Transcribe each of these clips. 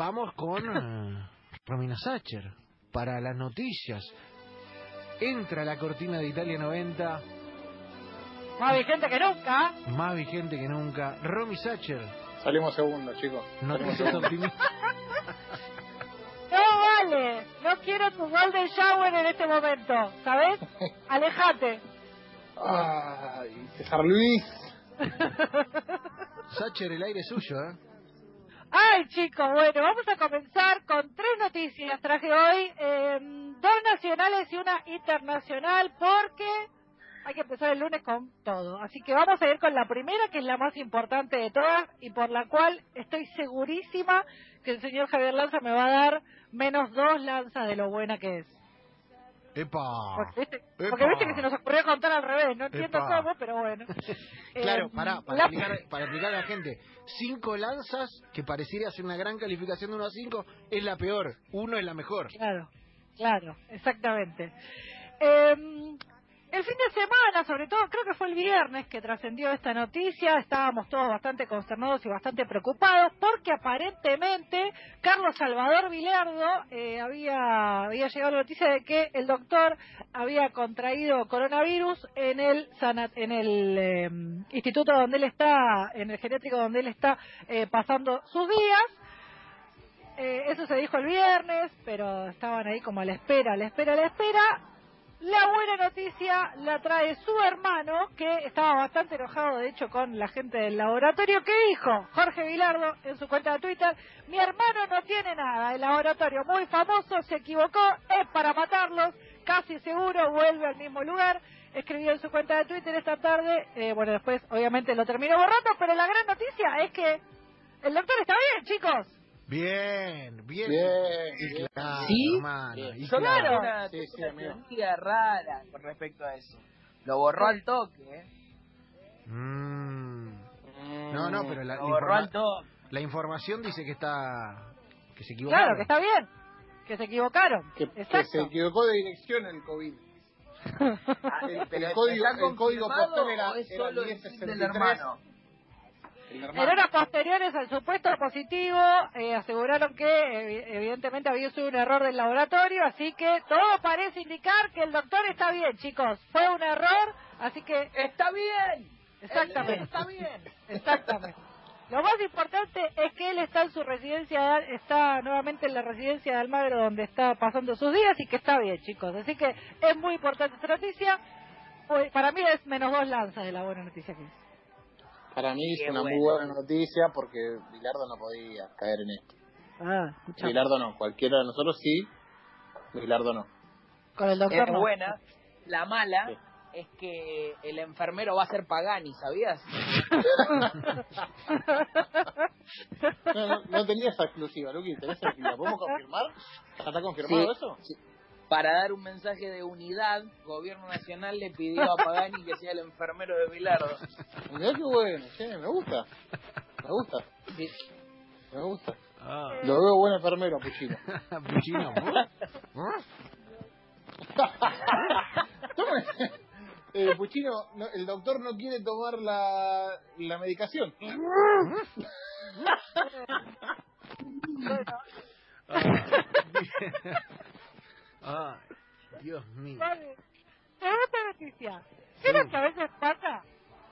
vamos con eh, Romina Sacher para las noticias. Entra la cortina de Italia 90, Más vigente que nunca. más vigente que nunca. Romy Sacher, Salimos segundos, chicos. Segundos. optimistas. No vale. No quiero tu golden shower en este momento. ¿Sabes? Alejate. Ay, César Luis. Sacher, el aire es suyo, ¿eh? Ay, chicos, bueno, vamos a comenzar con tres noticias. Traje hoy eh, dos nacionales y una internacional porque hay que empezar el lunes con todo. Así que vamos a ir con la primera, que es la más importante de todas y por la cual estoy segurísima que el señor Javier Lanza me va a dar menos dos lanzas de lo buena que es. ¡Epa! Porque viste, Epa. porque viste que se nos ocurrió contar al revés, no entiendo Epa. cómo, pero bueno. Claro, Eh, para, para, la- explicar, para explicar a la gente. Cinco lanzas, que pareciera ser una gran calificación de 1 a 5, es la peor. Uno es la mejor. Claro, claro, exactamente. Eh, el fin de semana, sobre todo, creo que fue el viernes que trascendió esta noticia, estábamos todos bastante consternados y bastante preocupados porque aparentemente Carlos Salvador Vilardo eh, había, había llegado la noticia de que el doctor había contraído coronavirus en el sanat- en el eh, instituto donde él está, en el geriátrico donde él está eh, pasando sus días. Eh, eso se dijo el viernes, pero estaban ahí como a la espera, a la espera, a la espera. La buena noticia la trae su hermano, que estaba bastante enojado, de hecho, con la gente del laboratorio, que dijo Jorge Vilardo en su cuenta de Twitter, mi hermano no tiene nada, el laboratorio muy famoso se equivocó, es para matarlos, casi seguro vuelve al mismo lugar. Escribió en su cuenta de Twitter esta tarde, eh, bueno, después obviamente lo terminó borrando, pero la gran noticia es que el doctor está bien, chicos. Bien, bien. Bien, claro, ¿Sí? hermano, Bien. y Claro. una, Sí, sí, una rara con respecto a eso. Lo borró al toque, ¿eh? Mm. No, no, pero la, Lo borró al toque. la información dice que está... que se equivocaron. Claro, que está bien, que se equivocaron. Que, que se equivocó de dirección el COVID. El- el código- ¿está el código postal era- o es era solo el 1063? del hermano? En horas posteriores al supuesto positivo, eh, aseguraron que evi- evidentemente había sido un error del laboratorio, así que todo parece indicar que el doctor está bien, chicos. Fue un error, así que ¡Está bien! exactamente, Está bien. exactamente. Lo más importante es que él está en su residencia, está nuevamente en la residencia de Almagro donde está pasando sus días y que está bien, chicos. Así que es muy importante esta noticia. Pues, para mí es menos dos lanzas de la buena noticia que es. Para mí es una muy buena noticia porque Bilardo no podía caer en esto. Ah, escucha. Bilardo no, cualquiera de nosotros sí, Bilardo no. Con el doctor Es no. buena. La mala Sí. es que el enfermero va a ser Pagani, ¿sabías? No, no, no tenía esa exclusiva, Luqui, ¿tenés exclusiva? ¿Podemos confirmar? ¿Está confirmado Sí. eso? Sí. Para dar un mensaje de unidad, Gobierno Nacional le pidió a Pagani que sea el enfermero de Bilardo. Mirá qué bueno, che, me gusta. Me gusta, Sí. me gusta. Ah, Lo veo buen enfermero, Puchino. Puchino. Tome. Eh, Puchino, no, el doctor no quiere tomar la, la medicación. Ah, Dios mío. Vale. Segunda noticia. ¿Vieron que a veces pasa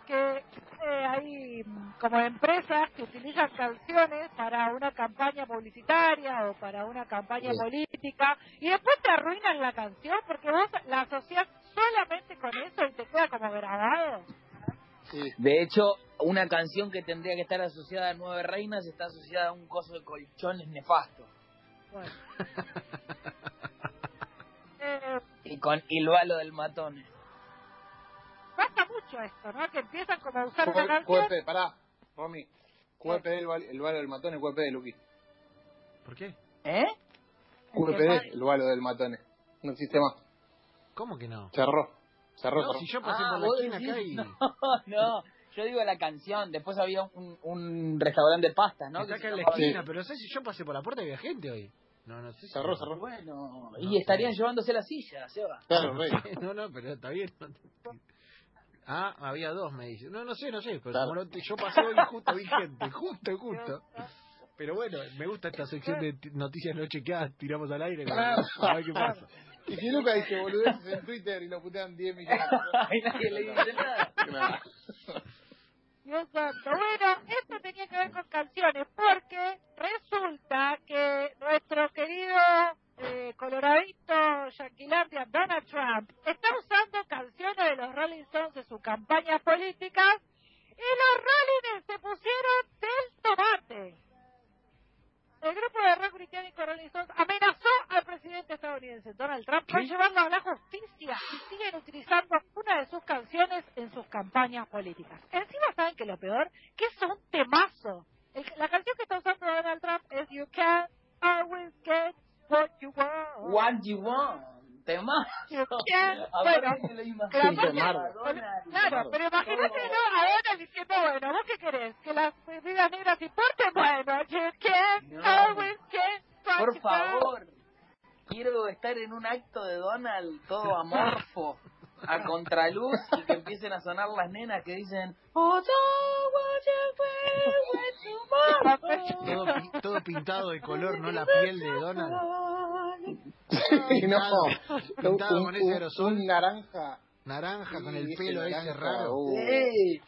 que eh, hay mm, como empresas que utilizan canciones para una campaña publicitaria o para una campaña Sí. política y después te arruinan la canción porque vos la asociás solamente con eso y te queda como grabado? Sí. De hecho, una canción que tendría que estar asociada a Nueve Reinas está asociada a un coso de colchones nefasto. Bueno. Y con Ilvalo del Matone. pasa mucho esto, ¿no? Que empiezan como a usar canción. QEP, pará, Romy. QEP el, val- el balo del matón y QEP de Luqui. ¿Por qué? ¿Eh? QPD, el balo del matone. No existe más. ¿Cómo que no? Cerró. Cerró, No, cerró. si yo pasé Ah, por la esquina acá y... No, no, yo digo la canción. Después había un, un restaurante de pastas, ¿no? Está Que acá en la esquina, pero no sé si yo pasé por la puerta y había gente hoy. No, no sé si... Cerró, cerró. Bueno, No, y estarían sí. llevándose la silla, Seba. Claro, rey. No, no, pero está bien. Ah, había dos, me dice. No, no sé, no sé, pero Claro. como no te- yo pasé hoy justo vi gente, justo, justo. Pero bueno, me gusta esta sección de noticias no chequeadas, tiramos al aire. Claro. A ver qué pasa. Y si Luca dice boludeces en Twitter y lo putean 10 millones. Y nadie le dice nada. Claro. Dios santo. Bueno, esto tenía que ver con canciones, porque resulta que nuestro querido eh, coloradito Yanquilandia Donald Trump está usando canciones de los Rolling Stones en sus campañas políticas y los Rolling se pusieron del tomate. El grupo de rock británico Rolling Stones amenazó al presidente estadounidense Donald Trump por ¿Qué? llevarlo a la justicia y siguen utilizando una de sus canciones en sus campañas políticas. Encima saben que lo peor, que es un temazo. El- la canción que está usando Donald Trump es You Can't Always Get What You Want. What you want. Tema. You bueno, lo pero- claro, pero imagínate ¿no? a Donald diciendo, bueno, ¿vos qué querés? ¿Que las vidas negras importen? Bueno, you can't No. always get what Por you want. favor. Quiero estar en un acto de Donald todo amorfo, a contraluz, y que empiecen a sonar las nenas que dicen Oh, Todo, todo pintado de color, no la piel de Donald. Y no, Pintado un, con ese aerosol. un naranja. Naranja con el pelo ese raro. uh. Sí.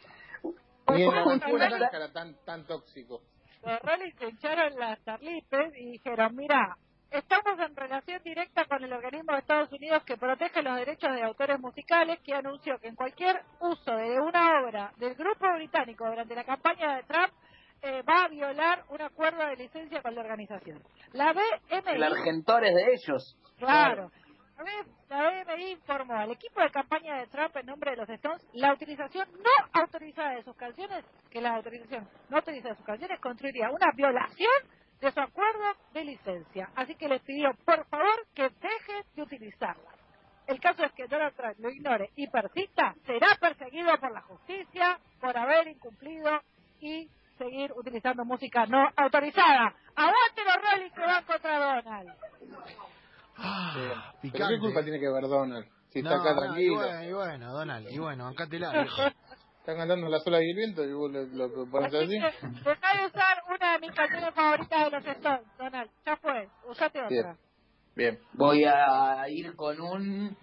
Era tan, tan tóxico. Los Rolling se echaron las tarlipes y dijeron, mira, estamos en relación directa con el organismo de Estados Unidos que protege los derechos de autores musicales que anunció que en cualquier uso de una obra del grupo británico durante la campaña de Trump eh, va a violar un acuerdo de licencia con la organización. La El BMI, Argentor es de ellos. claro, la BMI informó al equipo de campaña de Trump en nombre de los Stones la utilización no autorizada de sus canciones, que la autorización no autorizada de sus canciones construiría una violación de su acuerdo de licencia. Así que les pidió, por favor, que dejen de utilizarlas. El caso es que Donald Trump lo ignore y persista, será perseguido por la justicia por haber incumplido y seguir utilizando música no autorizada. ¡Aguante los Rolling que van contra Donald! Ah, ¿Pero picante. qué culpa tiene que ver Donald? Si está acá no, y tranquilo. bueno, y bueno, Donald, y bueno, bancátela, viejo. Está cantando la sola y el viento y vos lo, lo que pones Así así. que dejá de usar una de mis canciones favoritas de los Stones, Donald. Ya fue, usate otra. Bien. Bien. Voy a ir con un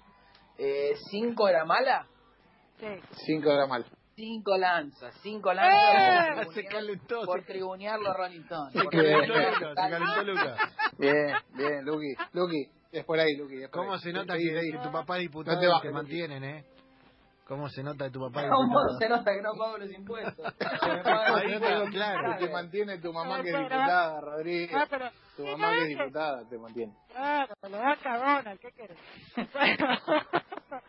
5 era mala. Sí. Cinco horas mal. Cinco lanzas, cinco ¡Eh! lanzas por Se calentó, por se- tribunear los Rolling Stones. Se calentó Bien. Luca, se calentó Luca. Bien, bien, Luqui. Luqui, es por ahí, Luqui. es por ¿Cómo ahí. se nota que, que tu papá es diputado No te bajes, te Luqui. mantienen, eh? ¿Cómo se nota que tu papá ¿Cómo diputado? se nota que no pago los impuestos? Ahí impuestos. claro. Te mantiene tu mamá que es diputada, Rodríguez. Ah, pero... Tu mamá que es no, diputada te mantiene. Claro, lo va a Donald, ¿qué querés? Bueno,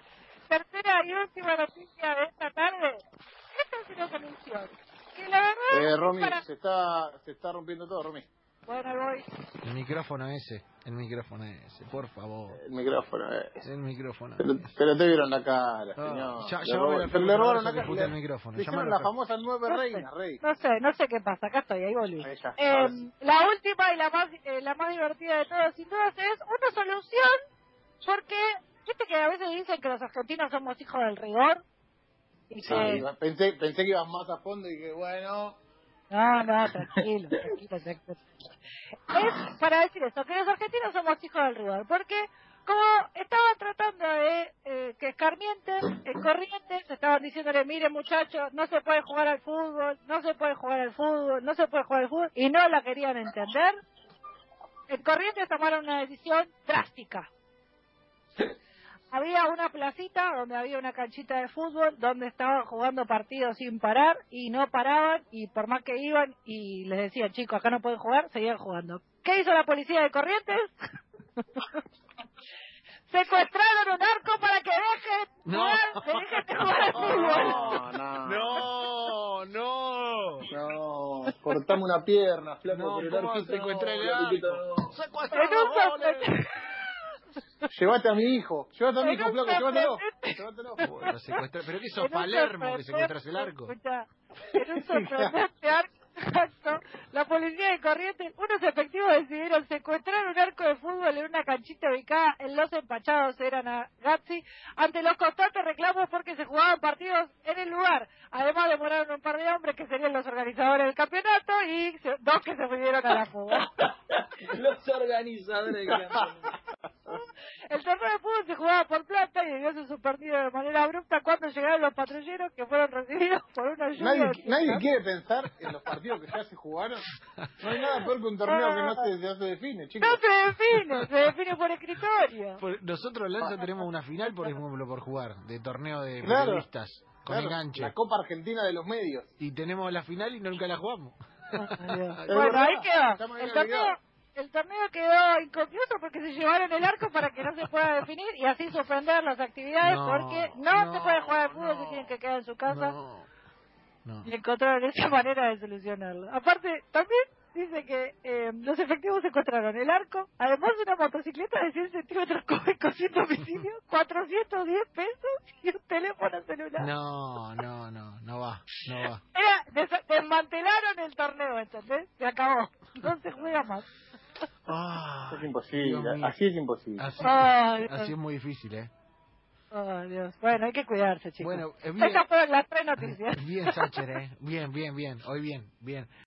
tercera y última noticia de esta tarde. Esta es una solución. Que la verdad... Eh, Romy, para- se está, se está rompiendo todo, Romy. Bueno, ahí voy. El micrófono ese, el micrófono ese, por favor. El micrófono, eh. El micrófono Pero, ese. pero te vieron la cara, Ah, señor. ya- Le robaron- voy a pero le robaron la cara. el micrófono. la famosa nueve No sé. reina, rey. No sé, no sé qué pasa. Acá estoy, ahí volví. Ahí Eh, sí. la última y la más eh, la más divertida de todas, sin dudas, es una solución porque, viste que a veces dicen que los argentinos somos hijos del rigor. Y Sí, que, pensé, pensé que ibas más a fondo y que bueno. No, no, tranquilo, tranquilo, tranquilo. Es para decir eso, que los argentinos somos hijos del rigor, porque como estaban tratando de eh, que Escarmientes, en Corrientes, estaban diciéndole, miren muchachos, no se puede jugar al fútbol, no se puede jugar al fútbol, no se puede jugar al fútbol, y no la querían entender, en Corrientes tomaron una decisión drástica. Había una placita donde había una canchita de fútbol donde estaban jugando partidos sin parar y no paraban y por más que iban y les decían chicos acá no pueden jugar, seguían jugando. ¿Qué hizo la policía de Corrientes? Secuestraron un arco para que dejen No. jugar, que dejen de jugar al fútbol. No, no. No, no. No, cortame una pierna, flaco, No, pero el ¿cómo arquito se encuentra el arco no. Secuestrado, En un goles. sorprendente- Llévate a mi hijo, llévate a mi hijo, flaco, llévatelo. Llévatelo. Bueno, secuestra- Pero sos un Palermo que secuestras el arco. escucha, En un sorprendente arco. acto, la policía de Corrientes, unos efectivos decidieron secuestrar un arco de fútbol en una canchita ubicada en Los Empachados, eran a Gazzi, ante los constantes reclamos porque se jugaban partidos en el lugar. Además demoraron un par de hombres que serían los organizadores del campeonato y dos que se fueron a la fuga. Los organizadores del campeonato. El torneo de fútbol se jugaba por plata y debió ser suspendido de manera abrupta cuando llegaron los patrulleros que fueron recibidos por una lluvia Nadie, de nadie quiere pensar en los partidos que ya se jugaron. No hay nada peor que un torneo que no se, ya se define, chicos. No se define, se define por escritorio. Por- Nosotros, Lanza, tenemos una final, por ejemplo, por jugar, de torneo de Claro. periodistas, con Claro, enganche. La Copa Argentina de los Medios. Y tenemos la final y nunca la jugamos. Es Bueno, ahí me El torneo. El torneo quedó inconcluso porque se llevaron el arco para que no se pueda definir y así suspender las actividades No, porque no, no, se puede jugar al fútbol, no. se tienen que quedar en su casa No. No. y encontraron esa manera de solucionarlo. Aparte, también dice que eh, los efectivos encontraron el arco, además de una motocicleta de 100 centímetros cúbicos sin domicilio, 410 pesos y un teléfono celular. No, no, no, no va, no va. Era, des- desmantelaron el torneo, ¿entendés? Se acabó. No se juega más. Ah, Es imposible, así es imposible. Así, Ay, así es muy difícil, ¿eh? Ay, Dios. Bueno, hay que cuidarse, chicos. Bueno, eh, bien, Estas fueron las tres noticias. bien, Sacher, ¿eh? Bien, bien, bien. Hoy bien, bien.